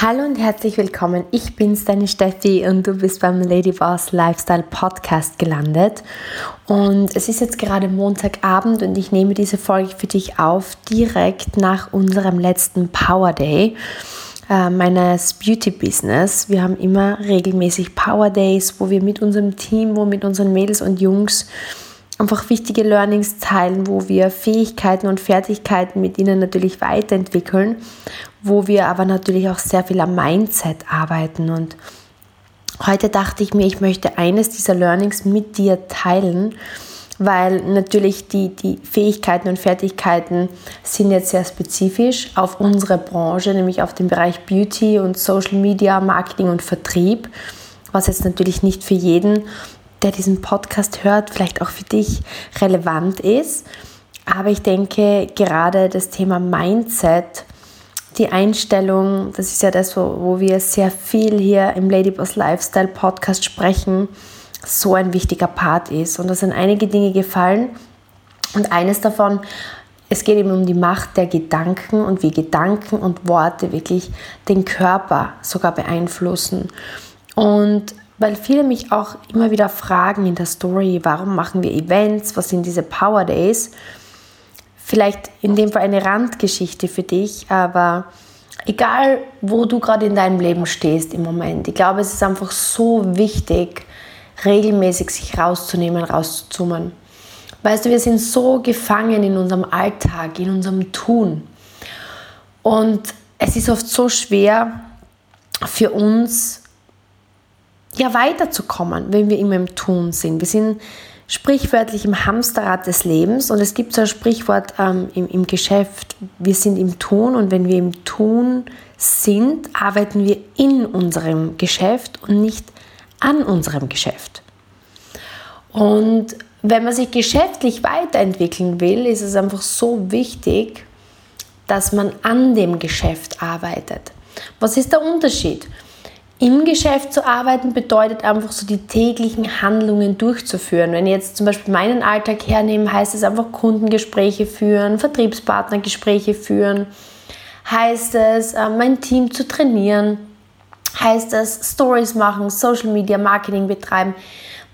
Hallo und herzlich willkommen. Ich bin's, deine Steffi, und du bist beim Ladyboss Lifestyle Podcast gelandet. Und es ist jetzt gerade Montagabend und ich nehme diese Folge für dich auf, direkt nach unserem letzten Power Day äh, meines Beauty Business. Wir haben immer regelmäßig Power Days, wo wir mit unserem Team, wo mit unseren Mädels und Jungs einfach wichtige Learnings teilen, wo wir Fähigkeiten und Fertigkeiten mit ihnen natürlich weiterentwickeln, wo wir aber natürlich auch sehr viel am Mindset arbeiten. Und heute dachte ich mir, ich möchte eines dieser Learnings mit dir teilen, weil natürlich die, die Fähigkeiten und Fertigkeiten sind jetzt sehr spezifisch auf unsere Branche, nämlich auf den Bereich Beauty und Social Media, Marketing und Vertrieb, was jetzt natürlich nicht für jeden der diesen Podcast hört, vielleicht auch für dich relevant ist. Aber ich denke, gerade das Thema Mindset, die Einstellung, das ist ja das, wo, wo wir sehr viel hier im Ladyboss Lifestyle Podcast sprechen, so ein wichtiger Part ist. Und da sind einige Dinge gefallen. Und eines davon, es geht eben um die Macht der Gedanken und wie Gedanken und Worte wirklich den Körper sogar beeinflussen. Und weil viele mich auch immer wieder fragen in der Story, warum machen wir Events, was sind diese Power Days? Vielleicht in dem Fall eine Randgeschichte für dich, aber egal wo du gerade in deinem Leben stehst im Moment, ich glaube, es ist einfach so wichtig, regelmäßig sich rauszunehmen, rauszuzoomen. Weißt du, wir sind so gefangen in unserem Alltag, in unserem Tun. Und es ist oft so schwer für uns, ja weiterzukommen, wenn wir immer im Tun sind. Wir sind sprichwörtlich im Hamsterrad des Lebens und es gibt so ein Sprichwort ähm, im, im Geschäft, wir sind im Tun und wenn wir im Tun sind, arbeiten wir in unserem Geschäft und nicht an unserem Geschäft. Und wenn man sich geschäftlich weiterentwickeln will, ist es einfach so wichtig, dass man an dem Geschäft arbeitet. Was ist der Unterschied? Im Geschäft zu arbeiten bedeutet einfach so die täglichen Handlungen durchzuführen. Wenn ich jetzt zum Beispiel meinen Alltag hernehme, heißt es einfach Kundengespräche führen, Vertriebspartnergespräche führen, heißt es äh, mein Team zu trainieren, heißt es Stories machen, Social Media Marketing betreiben,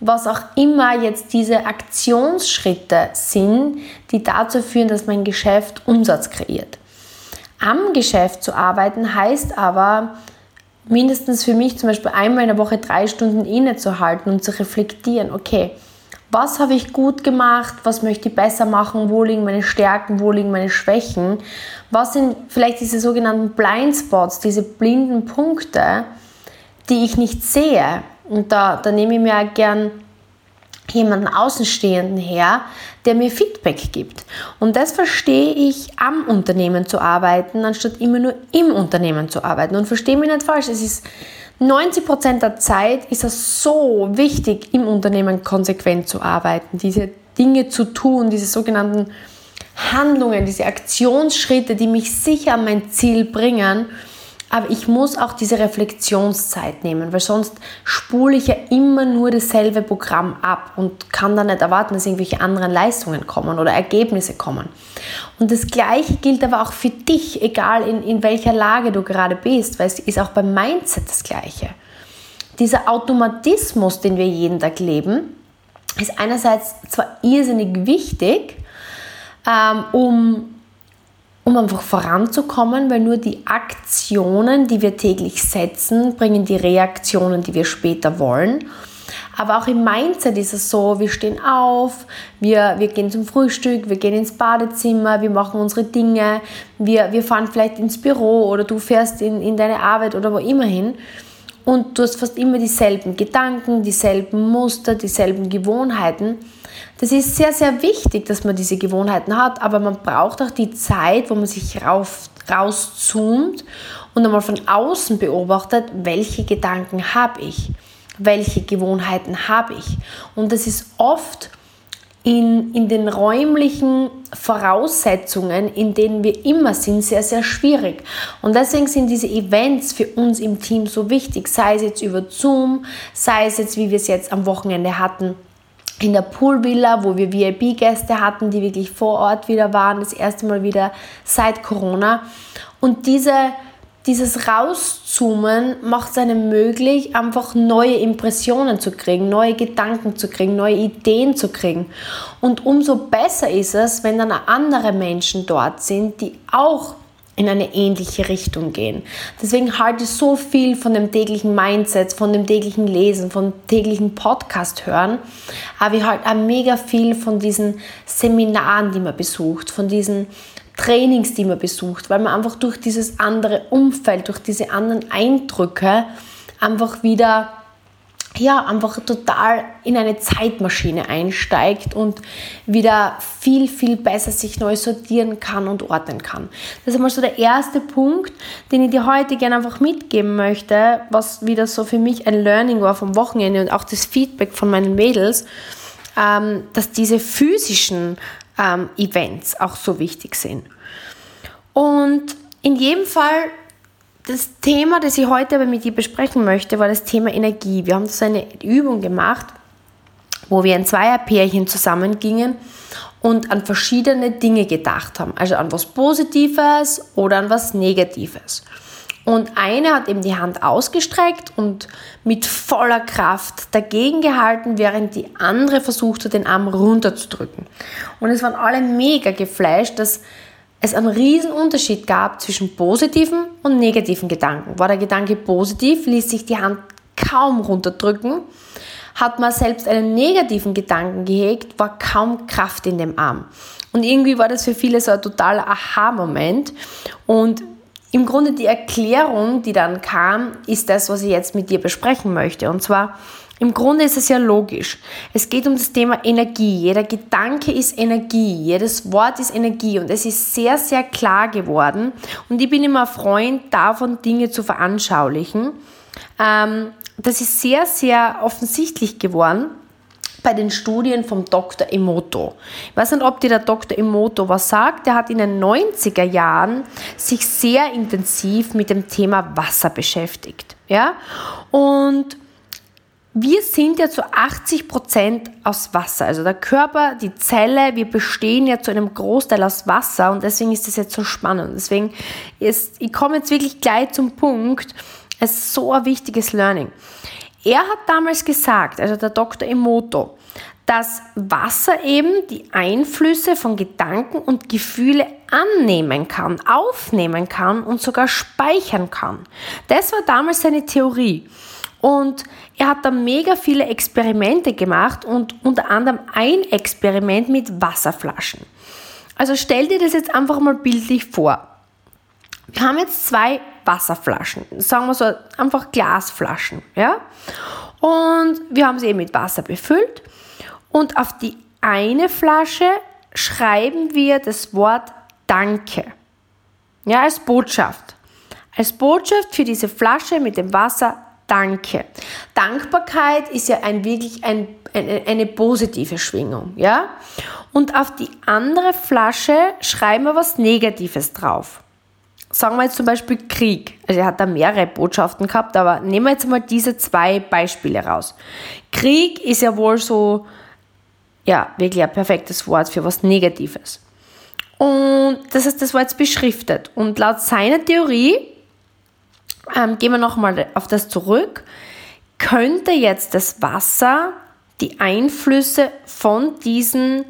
was auch immer jetzt diese Aktionsschritte sind, die dazu führen, dass mein Geschäft Umsatz kreiert. Am Geschäft zu arbeiten heißt aber, mindestens für mich zum Beispiel einmal in der Woche drei Stunden innezuhalten und zu reflektieren, okay, was habe ich gut gemacht, was möchte ich besser machen, wo liegen meine Stärken, wo liegen meine Schwächen, was sind vielleicht diese sogenannten Blindspots, diese blinden Punkte, die ich nicht sehe. Und da, da nehme ich mir gern jemanden Außenstehenden her, der mir Feedback gibt. Und das verstehe ich, am Unternehmen zu arbeiten, anstatt immer nur im Unternehmen zu arbeiten. Und verstehe mich nicht falsch, es ist 90 Prozent der Zeit ist es so wichtig, im Unternehmen konsequent zu arbeiten, diese Dinge zu tun, diese sogenannten Handlungen, diese Aktionsschritte, die mich sicher an mein Ziel bringen aber ich muss auch diese Reflexionszeit nehmen, weil sonst spule ich ja immer nur dasselbe Programm ab und kann dann nicht erwarten, dass irgendwelche anderen Leistungen kommen oder Ergebnisse kommen. Und das Gleiche gilt aber auch für dich, egal in, in welcher Lage du gerade bist, weil es ist auch beim Mindset das Gleiche. Dieser Automatismus, den wir jeden Tag leben, ist einerseits zwar irrsinnig wichtig, ähm, um um einfach voranzukommen, weil nur die Aktionen, die wir täglich setzen, bringen die Reaktionen, die wir später wollen. Aber auch im Mindset ist es so, wir stehen auf, wir, wir gehen zum Frühstück, wir gehen ins Badezimmer, wir machen unsere Dinge, wir, wir fahren vielleicht ins Büro oder du fährst in, in deine Arbeit oder wo immer hin. Und du hast fast immer dieselben Gedanken, dieselben Muster, dieselben Gewohnheiten. Das ist sehr, sehr wichtig, dass man diese Gewohnheiten hat, aber man braucht auch die Zeit, wo man sich rauf, rauszoomt und einmal von außen beobachtet, welche Gedanken habe ich, welche Gewohnheiten habe ich. Und das ist oft in, in den räumlichen Voraussetzungen, in denen wir immer sind, sehr, sehr schwierig. Und deswegen sind diese Events für uns im Team so wichtig, sei es jetzt über Zoom, sei es jetzt, wie wir es jetzt am Wochenende hatten, in der Poolvilla, wo wir VIP-Gäste hatten, die wirklich vor Ort wieder waren, das erste Mal wieder seit Corona. Und diese dieses Rauszoomen macht es einem möglich, einfach neue Impressionen zu kriegen, neue Gedanken zu kriegen, neue Ideen zu kriegen. Und umso besser ist es, wenn dann andere Menschen dort sind, die auch in eine ähnliche Richtung gehen. Deswegen halte ich so viel von dem täglichen Mindset, von dem täglichen Lesen, von täglichen Podcast hören, aber ich halte auch mega viel von diesen Seminaren, die man besucht, von diesen Trainings, die man besucht, weil man einfach durch dieses andere Umfeld, durch diese anderen Eindrücke einfach wieder ja, einfach total in eine Zeitmaschine einsteigt und wieder viel, viel besser sich neu sortieren kann und ordnen kann. Das ist einmal so der erste Punkt, den ich dir heute gerne einfach mitgeben möchte, was wieder so für mich ein Learning war vom Wochenende und auch das Feedback von meinen Mädels, ähm, dass diese physischen ähm, Events auch so wichtig sind. Und in jedem Fall das Thema, das ich heute aber mit dir besprechen möchte, war das Thema Energie. Wir haben so eine Übung gemacht, wo wir in Zweierpärchen zusammengingen und an verschiedene Dinge gedacht haben. Also an was Positives oder an was Negatives. Und eine hat eben die Hand ausgestreckt und mit voller Kraft dagegen gehalten, während die andere versuchte, den Arm runterzudrücken. Und es waren alle mega geflasht, dass es einen riesen Unterschied gab zwischen positiven und negativen Gedanken. War der Gedanke positiv, ließ sich die Hand kaum runterdrücken. Hat man selbst einen negativen Gedanken gehegt, war kaum Kraft in dem Arm. Und irgendwie war das für viele so ein totaler Aha-Moment. Und im Grunde die Erklärung, die dann kam, ist das, was ich jetzt mit dir besprechen möchte. Und zwar, im Grunde ist es ja logisch. Es geht um das Thema Energie. Jeder Gedanke ist Energie. Jedes Wort ist Energie. Und es ist sehr, sehr klar geworden. Und ich bin immer Freund davon, Dinge zu veranschaulichen. Ähm, das ist sehr, sehr offensichtlich geworden bei den Studien vom Dr. Emoto. Ich weiß nicht, ob dir der Dr. Emoto was sagt. Der hat in den 90er Jahren sich sehr intensiv mit dem Thema Wasser beschäftigt. Ja? Und wir sind ja zu 80 Prozent aus Wasser. Also der Körper, die Zelle, wir bestehen ja zu einem Großteil aus Wasser und deswegen ist das jetzt so spannend. Deswegen ist, ich komme jetzt wirklich gleich zum Punkt. Es ist so ein wichtiges Learning. Er hat damals gesagt, also der Dr. Emoto, dass Wasser eben die Einflüsse von Gedanken und Gefühle annehmen kann, aufnehmen kann und sogar speichern kann. Das war damals seine Theorie. Und er hat da mega viele Experimente gemacht und unter anderem ein Experiment mit Wasserflaschen. Also stell dir das jetzt einfach mal bildlich vor. Wir haben jetzt zwei Wasserflaschen, sagen wir so einfach Glasflaschen, ja? Und wir haben sie eben mit Wasser befüllt und auf die eine Flasche schreiben wir das Wort Danke. Ja, als Botschaft. Als Botschaft für diese Flasche mit dem Wasser Danke. Dankbarkeit ist ja ein, wirklich ein, eine, eine positive Schwingung. Ja? Und auf die andere Flasche schreiben wir was Negatives drauf. Sagen wir jetzt zum Beispiel Krieg. Also er hat da mehrere Botschaften gehabt, aber nehmen wir jetzt mal diese zwei Beispiele raus. Krieg ist ja wohl so, ja, wirklich ein perfektes Wort für was Negatives. Und das heißt, das war jetzt beschriftet. Und laut seiner Theorie ähm, gehen wir nochmal auf das zurück, könnte jetzt das Wasser die Einflüsse von diesen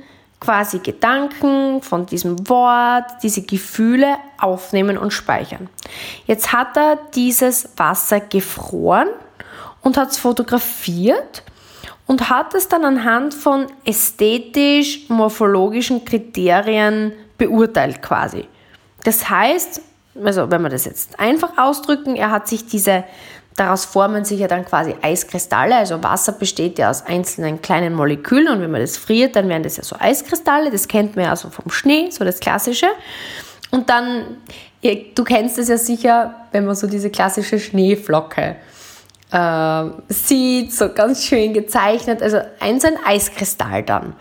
quasi Gedanken, von diesem Wort, diese Gefühle aufnehmen und speichern. Jetzt hat er dieses Wasser gefroren und hat es fotografiert und hat es dann anhand von ästhetisch-morphologischen Kriterien beurteilt quasi. Das heißt, also wenn wir das jetzt einfach ausdrücken, er hat sich diese, daraus formen sich ja dann quasi Eiskristalle, also Wasser besteht ja aus einzelnen kleinen Molekülen und wenn man das friert, dann werden das ja so Eiskristalle, das kennt man ja also vom Schnee, so das Klassische. Und dann, du kennst es ja sicher, wenn man so diese klassische Schneeflocke äh, sieht, so ganz schön gezeichnet, also ein so ein Eiskristall dann.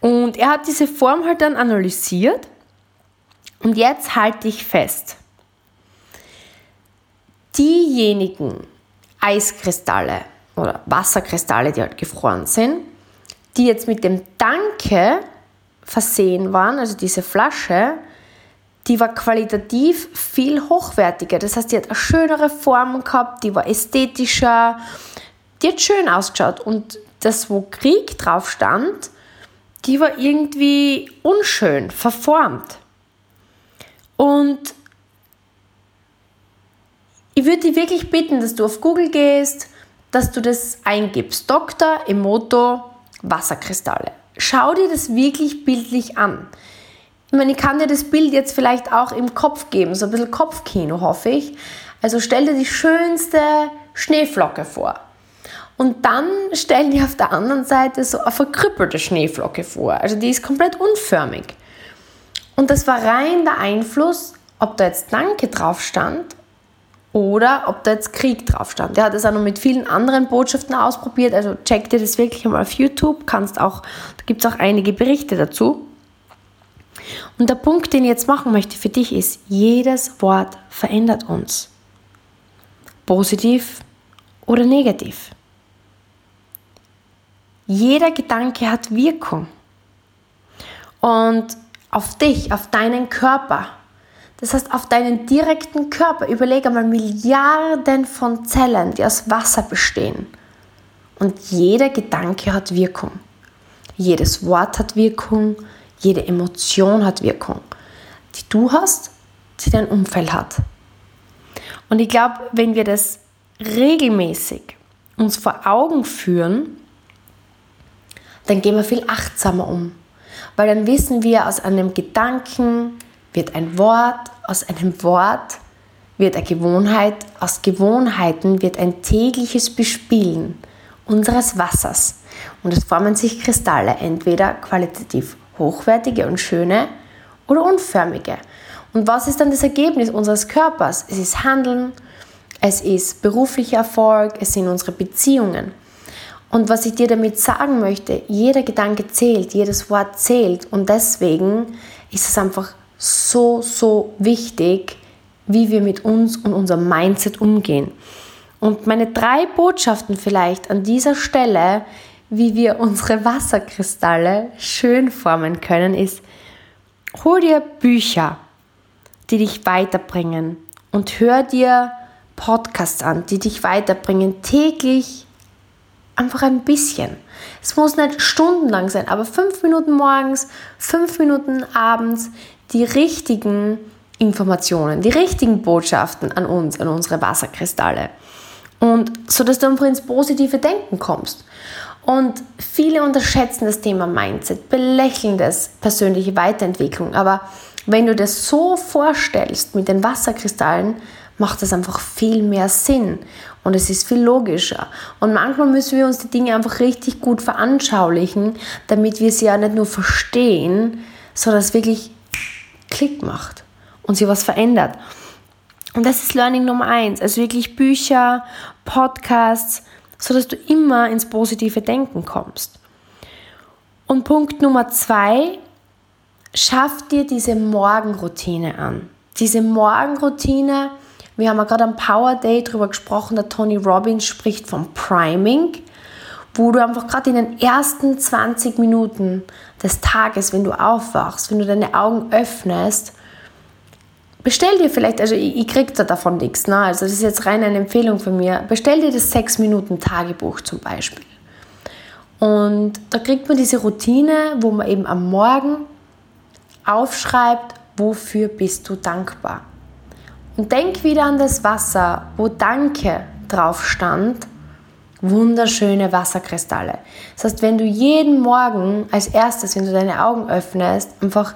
Und er hat diese Form halt dann analysiert und jetzt halte ich fest. Diejenigen Eiskristalle oder Wasserkristalle, die halt gefroren sind, die jetzt mit dem Danke versehen waren, also diese Flasche, die war qualitativ viel hochwertiger. Das heißt, die hat eine schönere Form gehabt, die war ästhetischer, die hat schön ausgeschaut. Und das, wo Krieg drauf stand, die war irgendwie unschön, verformt. Und ich würde dich wirklich bitten, dass du auf Google gehst, dass du das eingibst. Dr. Emoto Wasserkristalle. Schau dir das wirklich bildlich an. Ich meine, ich kann dir das Bild jetzt vielleicht auch im Kopf geben, so ein bisschen Kopfkino, hoffe ich. Also stell dir die schönste Schneeflocke vor. Und dann stell dir auf der anderen Seite so eine verkrüppelte Schneeflocke vor. Also die ist komplett unförmig. Und das war rein der Einfluss, ob da jetzt Danke drauf stand oder ob da jetzt Krieg drauf stand. Er hat das auch noch mit vielen anderen Botschaften ausprobiert. Also check dir das wirklich mal auf YouTube. Kannst auch, da gibt es auch einige Berichte dazu. Und der Punkt, den ich jetzt machen möchte für dich ist, jedes Wort verändert uns. Positiv oder negativ. Jeder Gedanke hat Wirkung. Und auf dich, auf deinen Körper. Das heißt, auf deinen direkten Körper. Überlege mal Milliarden von Zellen, die aus Wasser bestehen. Und jeder Gedanke hat Wirkung. Jedes Wort hat Wirkung. Jede Emotion hat Wirkung. Die du hast, die dein Umfeld hat. Und ich glaube, wenn wir das regelmäßig uns vor Augen führen, dann gehen wir viel achtsamer um. Weil dann wissen wir, aus einem Gedanken wird ein Wort, aus einem Wort wird eine Gewohnheit, aus Gewohnheiten wird ein tägliches Bespielen unseres Wassers. Und es formen sich Kristalle, entweder qualitativ hochwertige und schöne oder unförmige. Und was ist dann das Ergebnis unseres Körpers? Es ist Handeln, es ist beruflicher Erfolg, es sind unsere Beziehungen. Und was ich dir damit sagen möchte, jeder Gedanke zählt, jedes Wort zählt. Und deswegen ist es einfach so, so wichtig, wie wir mit uns und unserem Mindset umgehen. Und meine drei Botschaften vielleicht an dieser Stelle, wie wir unsere Wasserkristalle schön formen können, ist, hol dir Bücher, die dich weiterbringen und hör dir Podcasts an, die dich weiterbringen, täglich einfach ein bisschen. Es muss nicht stundenlang sein, aber fünf Minuten morgens, fünf Minuten abends die richtigen Informationen, die richtigen Botschaften an uns, an unsere Wasserkristalle. Und so dass du einfach ins positive Denken kommst. Und viele unterschätzen das Thema Mindset, belächeln das persönliche Weiterentwicklung. Aber wenn du das so vorstellst mit den Wasserkristallen, macht das einfach viel mehr Sinn und es ist viel logischer. Und manchmal müssen wir uns die Dinge einfach richtig gut veranschaulichen, damit wir sie ja nicht nur verstehen, sondern es wirklich Klick macht und sie was verändert. Und das ist Learning Nummer eins. Also wirklich Bücher, Podcasts, sodass du immer ins positive Denken kommst. Und Punkt Nummer zwei, schaff dir diese Morgenroutine an. Diese Morgenroutine, wir haben ja gerade am Power Day darüber gesprochen, der Tony Robbins spricht vom Priming, wo du einfach gerade in den ersten 20 Minuten des Tages, wenn du aufwachst, wenn du deine Augen öffnest, bestell dir vielleicht, also ich, ich krieg da davon nichts, ne? also das ist jetzt rein eine Empfehlung von mir, bestell dir das 6 Minuten Tagebuch zum Beispiel. Und da kriegt man diese Routine, wo man eben am Morgen aufschreibt, wofür bist du dankbar. Und denk wieder an das Wasser, wo Danke drauf stand. Wunderschöne Wasserkristalle. Das heißt, wenn du jeden Morgen als erstes, wenn du deine Augen öffnest, einfach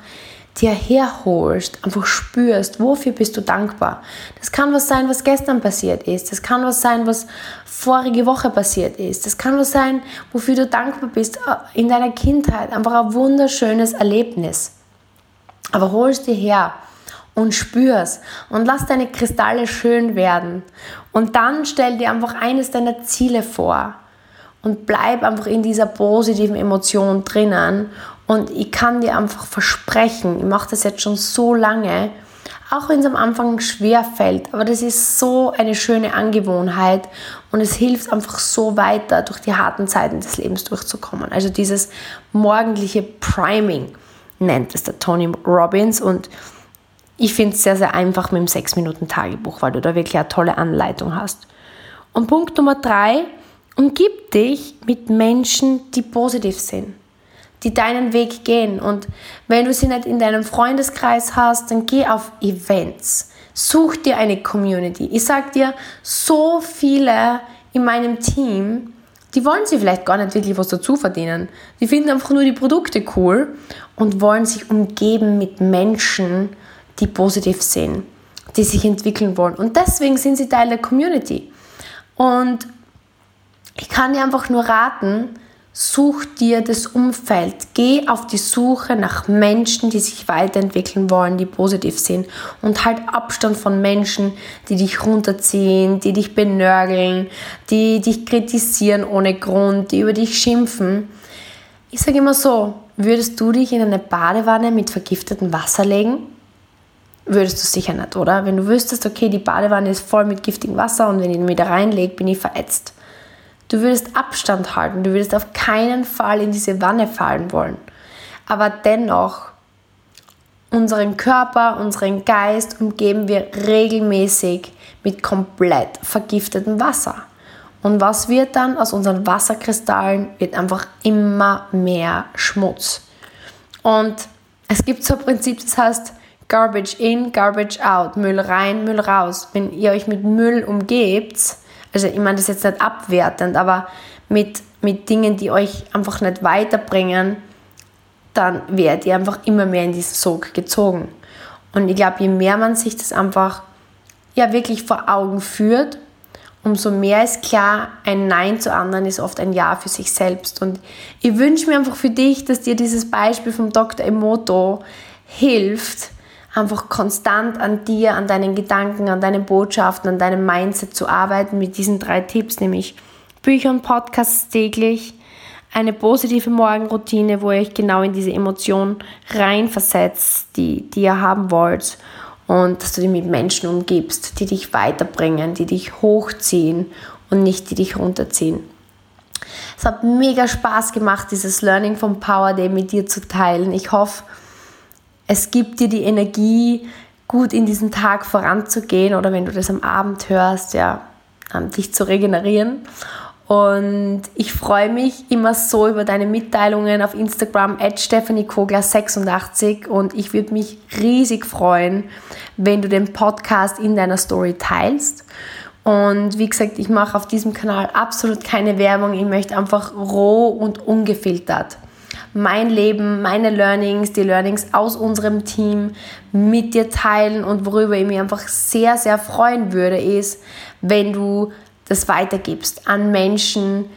dir herholst, einfach spürst, wofür bist du dankbar. Das kann was sein, was gestern passiert ist. Das kann was sein, was vorige Woche passiert ist. Das kann was sein, wofür du dankbar bist äh, in deiner Kindheit. Einfach ein wunderschönes Erlebnis. Aber holst dir her und spür's und lass deine Kristalle schön werden. Und dann stell dir einfach eines deiner Ziele vor und bleib einfach in dieser positiven Emotion drinnen. Und ich kann dir einfach versprechen, ich mache das jetzt schon so lange, auch wenn es am Anfang schwer fällt, aber das ist so eine schöne Angewohnheit und es hilft einfach so weiter, durch die harten Zeiten des Lebens durchzukommen. Also dieses morgendliche Priming nennt es der Tony Robbins und Ich finde es sehr, sehr einfach mit dem 6-Minuten-Tagebuch, weil du da wirklich eine tolle Anleitung hast. Und Punkt Nummer drei, umgib dich mit Menschen, die positiv sind, die deinen Weg gehen. Und wenn du sie nicht in deinem Freundeskreis hast, dann geh auf Events. Such dir eine Community. Ich sag dir, so viele in meinem Team, die wollen sich vielleicht gar nicht wirklich was dazu verdienen. Die finden einfach nur die Produkte cool und wollen sich umgeben mit Menschen, die positiv sind, die sich entwickeln wollen. Und deswegen sind sie Teil der Community. Und ich kann dir einfach nur raten, such dir das Umfeld. Geh auf die Suche nach Menschen, die sich weiterentwickeln wollen, die positiv sind. Und halt Abstand von Menschen, die dich runterziehen, die dich benörgeln, die dich kritisieren ohne Grund, die über dich schimpfen. Ich sage immer so, würdest du dich in eine Badewanne mit vergiftetem Wasser legen? Würdest du sicher nicht, oder? Wenn du wüsstest, okay, die Badewanne ist voll mit giftigem Wasser und wenn ich mich da reinlege, bin ich verätzt. Du würdest Abstand halten, du würdest auf keinen Fall in diese Wanne fallen wollen. Aber dennoch, unseren Körper, unseren Geist umgeben wir regelmäßig mit komplett vergiftetem Wasser. Und was wird dann aus unseren Wasserkristallen? Wird einfach immer mehr Schmutz. Und es gibt so ein Prinzip, das heißt Garbage in, Garbage out, Müll rein, Müll raus. Wenn ihr euch mit Müll umgebt, also ich meine das jetzt nicht abwertend, aber mit, mit Dingen, die euch einfach nicht weiterbringen, dann werdet ihr einfach immer mehr in diesen Sog gezogen. Und ich glaube, je mehr man sich das einfach ja wirklich vor Augen führt, umso mehr ist klar, ein Nein zu anderen ist oft ein Ja für sich selbst. Und ich wünsche mir einfach für dich, dass dir dieses Beispiel vom Dr. Emoto hilft, einfach konstant an dir, an deinen Gedanken, an deinen Botschaften, an deinem Mindset zu arbeiten mit diesen drei Tipps, nämlich Bücher und Podcasts täglich, eine positive Morgenroutine, wo ihr euch genau in diese Emotion reinversetzt, die, die ihr haben wollt und dass du dich mit Menschen umgibst, die dich weiterbringen, die dich hochziehen und nicht die dich runterziehen. Es hat mega Spaß gemacht, dieses Learning vom Power Day mit dir zu teilen. Ich hoffe, es gibt dir die Energie, gut in diesen Tag voranzugehen oder wenn du das am Abend hörst, ja, dich zu regenerieren. Und ich freue mich immer so über deine Mitteilungen auf Instagram at stephaniekogler86 und ich würde mich riesig freuen, wenn du den Podcast in deiner Story teilst. Und wie gesagt, ich mache auf diesem Kanal absolut keine Werbung. Ich möchte einfach roh und ungefiltert mein Leben, meine Learnings, die Learnings aus unserem Team mit dir teilen und worüber ich mich einfach sehr, sehr freuen würde, ist, wenn du das weitergibst an Menschen,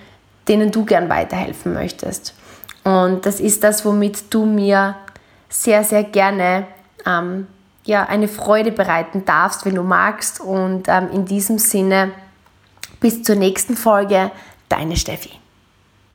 denen du gern weiterhelfen möchtest. Und das ist das, womit du mir sehr, sehr gerne ähm, ja, eine Freude bereiten darfst, wenn du magst. Und ähm, in diesem Sinne, bis zur nächsten Folge, deine Steffi.